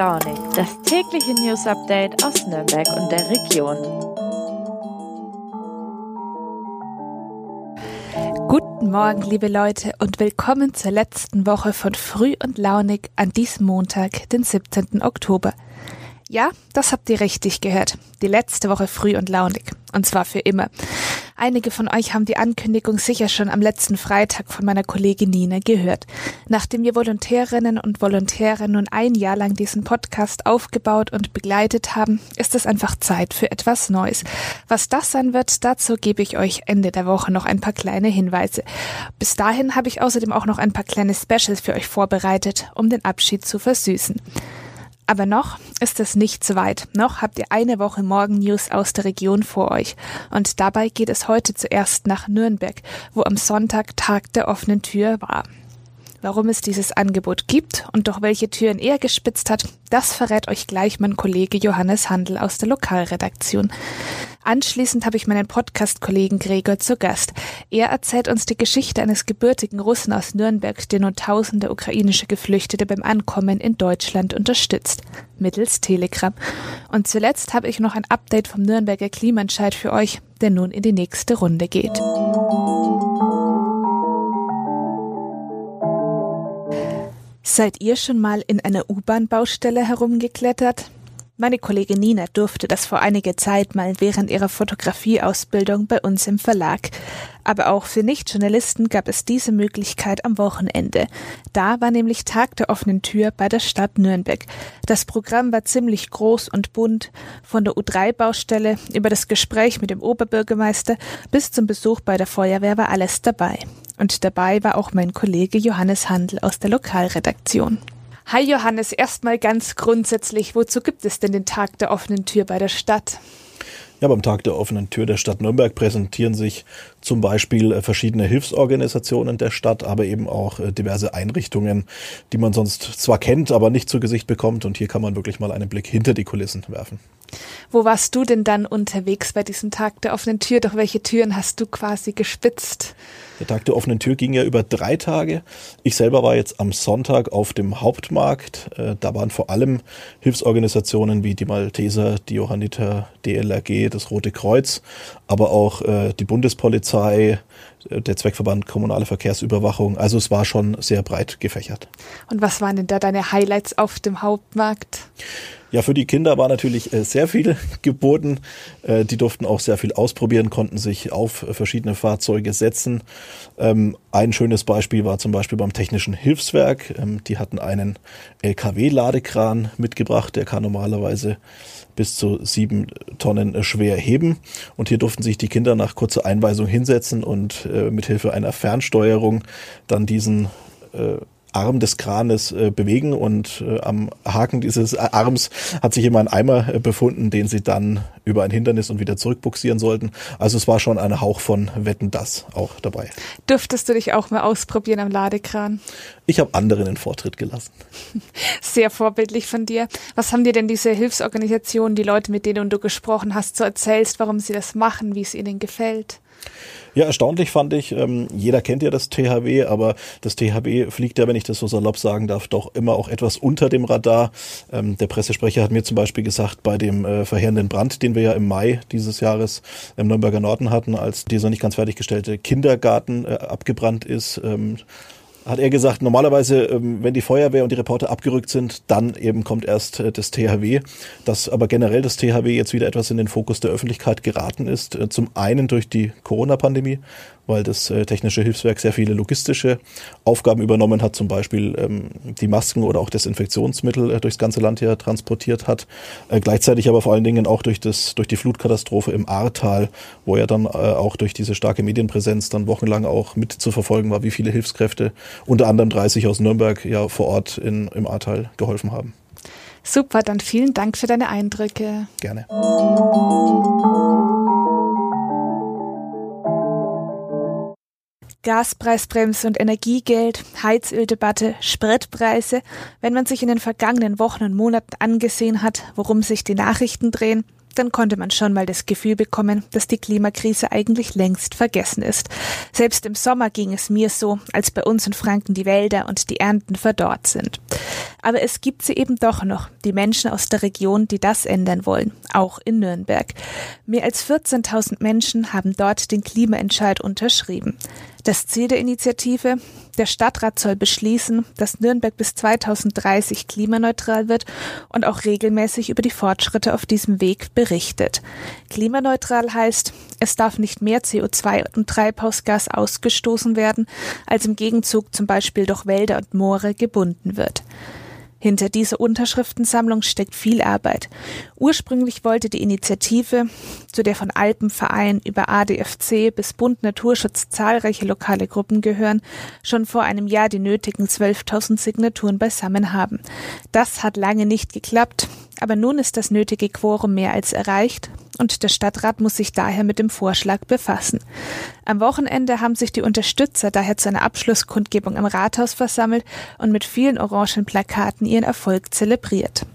launig, das tägliche News Update aus Nürnberg und der Region. Guten Morgen, liebe Leute, und willkommen zur letzten Woche von Früh und Launig an diesem Montag, den 17. Oktober. Ja, das habt ihr richtig gehört. Die letzte Woche früh und launig. Und zwar für immer. Einige von euch haben die Ankündigung sicher schon am letzten Freitag von meiner Kollegin Nina gehört. Nachdem wir Volontärinnen und Volontäre nun ein Jahr lang diesen Podcast aufgebaut und begleitet haben, ist es einfach Zeit für etwas Neues. Was das sein wird, dazu gebe ich euch Ende der Woche noch ein paar kleine Hinweise. Bis dahin habe ich außerdem auch noch ein paar kleine Specials für euch vorbereitet, um den Abschied zu versüßen. Aber noch ist es nicht so weit. Noch habt ihr eine Woche Morgen-News aus der Region vor euch. Und dabei geht es heute zuerst nach Nürnberg, wo am Sonntag Tag der offenen Tür war. Warum es dieses Angebot gibt und durch welche Türen er gespitzt hat, das verrät euch gleich mein Kollege Johannes Handel aus der Lokalredaktion. Anschließend habe ich meinen Podcast-Kollegen Gregor zu Gast. Er erzählt uns die Geschichte eines gebürtigen Russen aus Nürnberg, der nun tausende ukrainische Geflüchtete beim Ankommen in Deutschland unterstützt. Mittels Telegram. Und zuletzt habe ich noch ein Update vom Nürnberger Klimaentscheid für euch, der nun in die nächste Runde geht. Seid ihr schon mal in einer U-Bahn-Baustelle herumgeklettert? Meine Kollegin Nina durfte das vor einiger Zeit mal während ihrer Fotografieausbildung bei uns im Verlag. Aber auch für Nichtjournalisten gab es diese Möglichkeit am Wochenende. Da war nämlich Tag der offenen Tür bei der Stadt Nürnberg. Das Programm war ziemlich groß und bunt, von der U3-Baustelle über das Gespräch mit dem Oberbürgermeister bis zum Besuch bei der Feuerwehr war alles dabei. Und dabei war auch mein Kollege Johannes Handel aus der Lokalredaktion. Hi Johannes, erstmal ganz grundsätzlich, wozu gibt es denn den Tag der offenen Tür bei der Stadt? Ja, beim Tag der offenen Tür der Stadt Nürnberg präsentieren sich zum Beispiel äh, verschiedene Hilfsorganisationen der Stadt, aber eben auch äh, diverse Einrichtungen, die man sonst zwar kennt, aber nicht zu Gesicht bekommt. Und hier kann man wirklich mal einen Blick hinter die Kulissen werfen. Wo warst du denn dann unterwegs bei diesem Tag der offenen Tür? Durch welche Türen hast du quasi gespitzt? Der Tag der offenen Tür ging ja über drei Tage. Ich selber war jetzt am Sonntag auf dem Hauptmarkt. Äh, da waren vor allem Hilfsorganisationen wie die Malteser, die Johanniter, DLRG, das Rote Kreuz, aber auch äh, die Bundespolizei, äh, der Zweckverband Kommunale Verkehrsüberwachung. Also es war schon sehr breit gefächert. Und was waren denn da deine Highlights auf dem Hauptmarkt? Ja, für die Kinder war natürlich äh, sehr viel geboten. Äh, die durften auch sehr viel ausprobieren, konnten sich auf verschiedene Fahrzeuge setzen. Ähm, ein schönes Beispiel war zum Beispiel beim Technischen Hilfswerk. Ähm, die hatten einen LKW-Ladekran mitgebracht, der kann normalerweise bis zu sieben Tonnen schwer heben. Und hier durften sich die Kinder nach kurzer Einweisung hinsetzen und äh, mit Hilfe einer Fernsteuerung dann diesen äh, Arm des Kranes äh, bewegen und äh, am Haken dieses Arms hat sich immer ein Eimer äh, befunden, den sie dann über ein Hindernis und wieder zurückbuxieren sollten. Also es war schon ein Hauch von Wetten das auch dabei. Dürftest du dich auch mal ausprobieren am Ladekran? Ich habe anderen den Vortritt gelassen. Sehr vorbildlich von dir. Was haben dir denn diese Hilfsorganisationen, die Leute, mit denen du gesprochen hast, so erzählst, warum sie das machen, wie es ihnen gefällt? Ja, erstaunlich fand ich, ähm, jeder kennt ja das THW, aber das THW fliegt ja, wenn ich das so salopp sagen darf, doch immer auch etwas unter dem Radar. Ähm, der Pressesprecher hat mir zum Beispiel gesagt, bei dem äh, verheerenden Brand, den wir ja im Mai dieses Jahres im Nürnberger Norden hatten, als dieser nicht ganz fertiggestellte Kindergarten äh, abgebrannt ist, ähm, hat er gesagt, normalerweise, ähm, wenn die Feuerwehr und die Reporter abgerückt sind, dann eben kommt erst äh, das THW. Dass aber generell das THW jetzt wieder etwas in den Fokus der Öffentlichkeit geraten ist. Äh, zum einen durch die Corona-Pandemie weil das äh, Technische Hilfswerk sehr viele logistische Aufgaben übernommen hat, zum Beispiel ähm, die Masken oder auch Desinfektionsmittel äh, durchs ganze Land hier transportiert hat. Äh, gleichzeitig aber vor allen Dingen auch durch, das, durch die Flutkatastrophe im Ahrtal, wo ja dann äh, auch durch diese starke Medienpräsenz dann wochenlang auch mit zu verfolgen war, wie viele Hilfskräfte, unter anderem 30 aus Nürnberg, ja vor Ort in, im Ahrtal geholfen haben. Super, dann vielen Dank für deine Eindrücke. Gerne. Gaspreisbremse und Energiegeld, Heizöldebatte, Spritpreise, wenn man sich in den vergangenen Wochen und Monaten angesehen hat, worum sich die Nachrichten drehen, dann konnte man schon mal das Gefühl bekommen, dass die Klimakrise eigentlich längst vergessen ist. Selbst im Sommer ging es mir so, als bei uns in Franken die Wälder und die Ernten verdorrt sind. Aber es gibt sie eben doch noch, die Menschen aus der Region, die das ändern wollen, auch in Nürnberg. Mehr als 14.000 Menschen haben dort den Klimaentscheid unterschrieben. Das Ziel der Initiative? Der Stadtrat soll beschließen, dass Nürnberg bis 2030 klimaneutral wird und auch regelmäßig über die Fortschritte auf diesem Weg berichtet. Klimaneutral heißt, es darf nicht mehr CO2 und Treibhausgas ausgestoßen werden, als im Gegenzug zum Beispiel durch Wälder und Moore gebunden wird. Hinter dieser Unterschriftensammlung steckt viel Arbeit. Ursprünglich wollte die Initiative, zu der von Alpenverein über ADFC bis Bund Naturschutz zahlreiche lokale Gruppen gehören, schon vor einem Jahr die nötigen 12.000 Signaturen beisammen haben. Das hat lange nicht geklappt, aber nun ist das nötige Quorum mehr als erreicht und der Stadtrat muss sich daher mit dem Vorschlag befassen. Am Wochenende haben sich die Unterstützer daher zu einer Abschlusskundgebung im Rathaus versammelt und mit vielen orangen Plakaten ihren Erfolg zelebriert.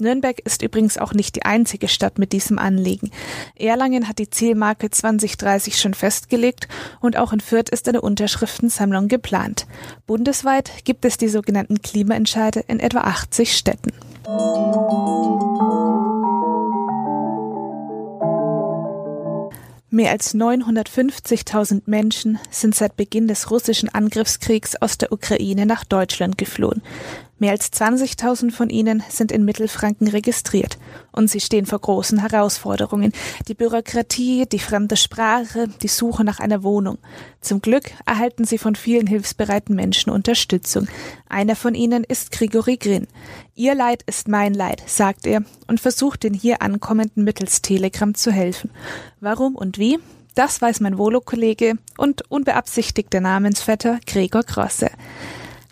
Nürnberg ist übrigens auch nicht die einzige Stadt mit diesem Anliegen. Erlangen hat die Zielmarke 2030 schon festgelegt und auch in Fürth ist eine Unterschriftensammlung geplant. Bundesweit gibt es die sogenannten Klimaentscheide in etwa 80 Städten. Mehr als 950.000 Menschen sind seit Beginn des russischen Angriffskriegs aus der Ukraine nach Deutschland geflohen. Mehr als 20.000 von ihnen sind in Mittelfranken registriert und sie stehen vor großen Herausforderungen. Die Bürokratie, die fremde Sprache, die Suche nach einer Wohnung. Zum Glück erhalten sie von vielen hilfsbereiten Menschen Unterstützung. Einer von ihnen ist Grigori Grin. Ihr Leid ist mein Leid, sagt er und versucht den hier ankommenden mittels Telegram zu helfen. Warum und wie? Das weiß mein Volo-Kollege und unbeabsichtigter Namensvetter Gregor Grosse.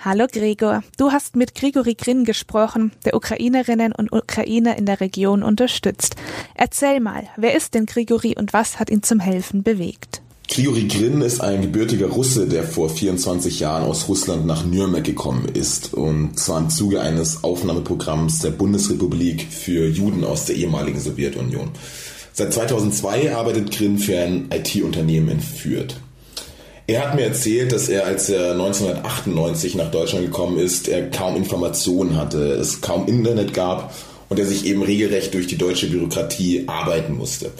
Hallo Gregor, du hast mit Grigori Grin gesprochen, der Ukrainerinnen und Ukrainer in der Region unterstützt. Erzähl mal, wer ist denn Grigori und was hat ihn zum Helfen bewegt? Grigori Grin ist ein gebürtiger Russe, der vor 24 Jahren aus Russland nach Nürnberg gekommen ist und zwar im Zuge eines Aufnahmeprogramms der Bundesrepublik für Juden aus der ehemaligen Sowjetunion. Seit 2002 arbeitet Grin für ein IT-Unternehmen in Fürth. Er hat mir erzählt, dass er, als er 1998 nach Deutschland gekommen ist, er kaum Informationen hatte, es kaum Internet gab und er sich eben regelrecht durch die deutsche Bürokratie arbeiten musste.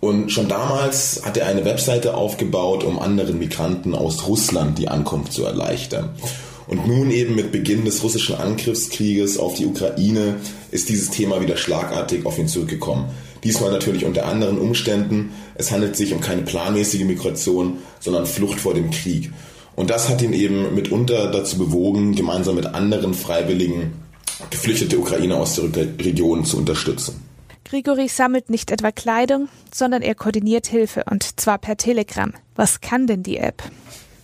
Und schon damals hat er eine Webseite aufgebaut, um anderen Migranten aus Russland die Ankunft zu erleichtern. Und nun eben mit Beginn des russischen Angriffskrieges auf die Ukraine ist dieses Thema wieder schlagartig auf ihn zurückgekommen. Diesmal natürlich unter anderen Umständen. Es handelt sich um keine planmäßige Migration, sondern Flucht vor dem Krieg. Und das hat ihn eben mitunter dazu bewogen, gemeinsam mit anderen Freiwilligen geflüchtete Ukrainer aus der Region zu unterstützen. Grigori sammelt nicht etwa Kleidung, sondern er koordiniert Hilfe und zwar per Telegram. Was kann denn die App?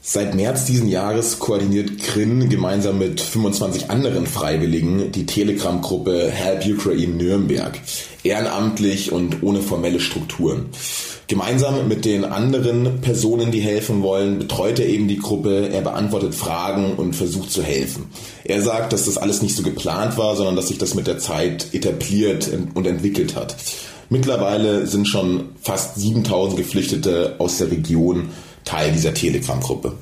Seit März diesen Jahres koordiniert Krin gemeinsam mit 25 anderen Freiwilligen die Telegram-Gruppe Help Ukraine Nürnberg, ehrenamtlich und ohne formelle Strukturen. Gemeinsam mit den anderen Personen, die helfen wollen, betreut er eben die Gruppe, er beantwortet Fragen und versucht zu helfen. Er sagt, dass das alles nicht so geplant war, sondern dass sich das mit der Zeit etabliert und entwickelt hat. Mittlerweile sind schon fast 7000 Geflüchtete aus der Region Teil dieser Telegram-Gruppe.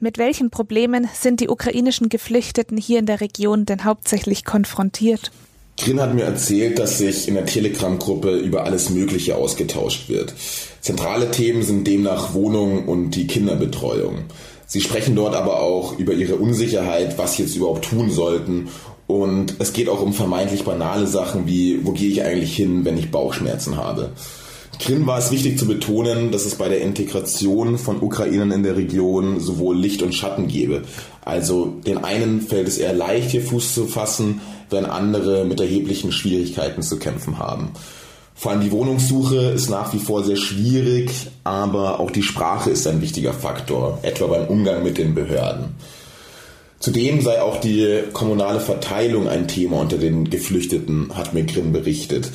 Mit welchen Problemen sind die ukrainischen Geflüchteten hier in der Region denn hauptsächlich konfrontiert? Grin hat mir erzählt, dass sich in der Telegram-Gruppe über alles Mögliche ausgetauscht wird. Zentrale Themen sind demnach Wohnung und die Kinderbetreuung. Sie sprechen dort aber auch über ihre Unsicherheit, was sie jetzt überhaupt tun sollten. Und es geht auch um vermeintlich banale Sachen wie, wo gehe ich eigentlich hin, wenn ich Bauchschmerzen habe. Krin war es wichtig zu betonen, dass es bei der Integration von Ukrainern in der Region sowohl Licht und Schatten gebe. Also den einen fällt es eher leicht, hier Fuß zu fassen, während andere mit erheblichen Schwierigkeiten zu kämpfen haben. Vor allem die Wohnungssuche ist nach wie vor sehr schwierig, aber auch die Sprache ist ein wichtiger Faktor, etwa beim Umgang mit den Behörden. Zudem sei auch die kommunale Verteilung ein Thema unter den Geflüchteten, hat mir Grimm berichtet.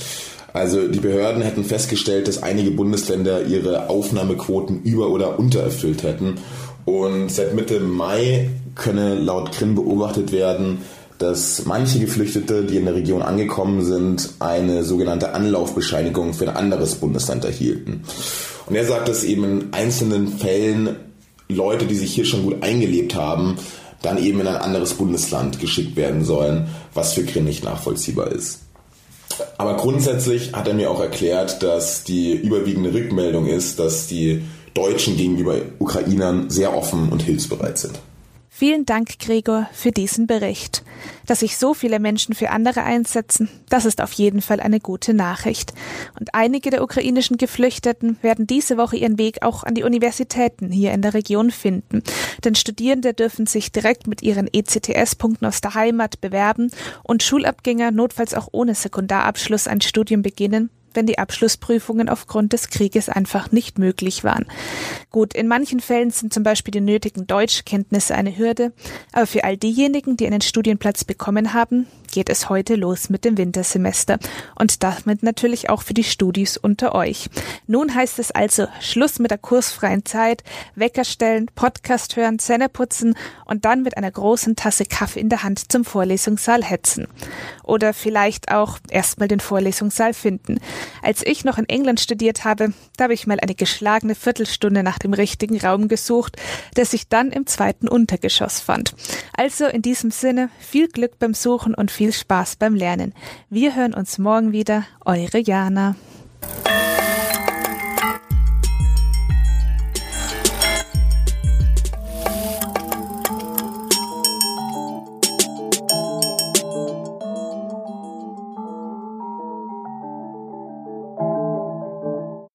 Also die Behörden hätten festgestellt, dass einige Bundesländer ihre Aufnahmequoten über- oder untererfüllt hätten. Und seit Mitte Mai könne laut Krim beobachtet werden, dass manche Geflüchtete, die in der Region angekommen sind, eine sogenannte Anlaufbescheinigung für ein anderes Bundesland erhielten. Und er sagt, dass eben in einzelnen Fällen Leute, die sich hier schon gut eingelebt haben, dann eben in ein anderes Bundesland geschickt werden sollen, was für Grimm nicht nachvollziehbar ist. Aber grundsätzlich hat er mir auch erklärt, dass die überwiegende Rückmeldung ist, dass die Deutschen gegenüber Ukrainern sehr offen und hilfsbereit sind. Vielen Dank, Gregor, für diesen Bericht. Dass sich so viele Menschen für andere einsetzen, das ist auf jeden Fall eine gute Nachricht. Und einige der ukrainischen Geflüchteten werden diese Woche ihren Weg auch an die Universitäten hier in der Region finden. Denn Studierende dürfen sich direkt mit ihren ECTS-Punkten aus der Heimat bewerben und Schulabgänger notfalls auch ohne Sekundarabschluss ein Studium beginnen, wenn die Abschlussprüfungen aufgrund des Krieges einfach nicht möglich waren. Gut, in manchen Fällen sind zum Beispiel die nötigen Deutschkenntnisse eine Hürde, aber für all diejenigen, die einen Studienplatz bekommen haben, geht es heute los mit dem Wintersemester und damit natürlich auch für die Studis unter euch. Nun heißt es also Schluss mit der kursfreien Zeit, Wecker stellen, Podcast hören, Zähne putzen und dann mit einer großen Tasse Kaffee in der Hand zum Vorlesungssaal hetzen. Oder vielleicht auch erstmal den Vorlesungssaal finden. Als ich noch in England studiert habe, da habe ich mal eine geschlagene Viertelstunde nach dem richtigen Raum gesucht, der sich dann im zweiten Untergeschoss fand. Also in diesem Sinne viel Glück beim Suchen und viel Spaß beim Lernen. Wir hören uns morgen wieder. Eure Jana.